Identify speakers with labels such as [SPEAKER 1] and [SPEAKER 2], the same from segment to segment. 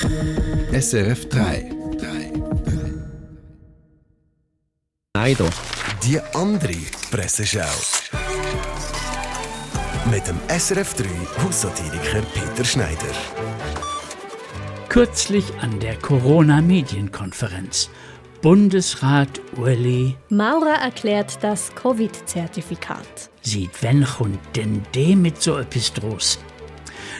[SPEAKER 1] SRF 3. 3.
[SPEAKER 2] Schneider.
[SPEAKER 3] Die andere Presseschau. Mit dem SRF 3 Haussatiriker Peter Schneider.
[SPEAKER 4] Kürzlich an der Corona-Medienkonferenz. Bundesrat Uli
[SPEAKER 5] Maurer erklärt das Covid-Zertifikat.
[SPEAKER 4] sieht, wenn kommt denn dem mit so etwas draus?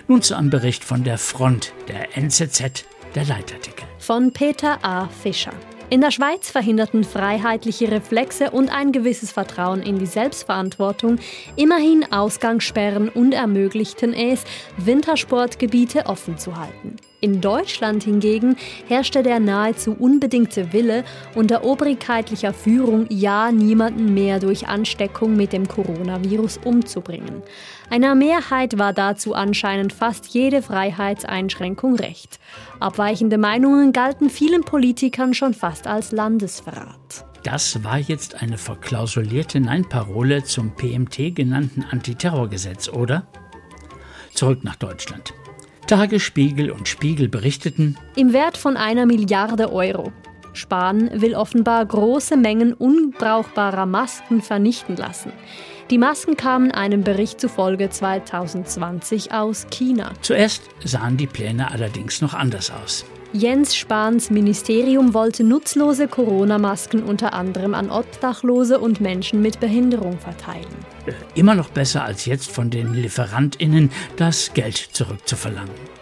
[SPEAKER 4] Nun zu einem Bericht von der Front der NZZ, der Leitartikel.
[SPEAKER 5] Von Peter A. Fischer. In der Schweiz verhinderten freiheitliche Reflexe und ein gewisses Vertrauen in die Selbstverantwortung immerhin Ausgangssperren und ermöglichten es, Wintersportgebiete offen zu halten. In Deutschland hingegen herrschte der nahezu unbedingte Wille, unter obrigkeitlicher Führung ja niemanden mehr durch Ansteckung mit dem Coronavirus umzubringen. Einer Mehrheit war dazu anscheinend fast jede Freiheitseinschränkung recht. Abweichende Meinungen galten vielen Politikern schon fast als Landesverrat.
[SPEAKER 4] Das war jetzt eine verklausulierte Nein-Parole zum PMT genannten Antiterrorgesetz, oder? Zurück nach Deutschland. Tagesspiegel und Spiegel berichteten,
[SPEAKER 5] Im Wert von einer Milliarde Euro. Spahn will offenbar große Mengen unbrauchbarer Masken vernichten lassen. Die Masken kamen einem Bericht zufolge 2020 aus China.
[SPEAKER 4] zuerst sahen die Pläne allerdings noch anders aus.
[SPEAKER 5] Jens Spahns Ministerium wollte nutzlose Corona-Masken unter anderem an Obdachlose und Menschen mit Behinderung verteilen.
[SPEAKER 4] Immer noch besser als jetzt von den LieferantInnen das Geld zurückzuverlangen.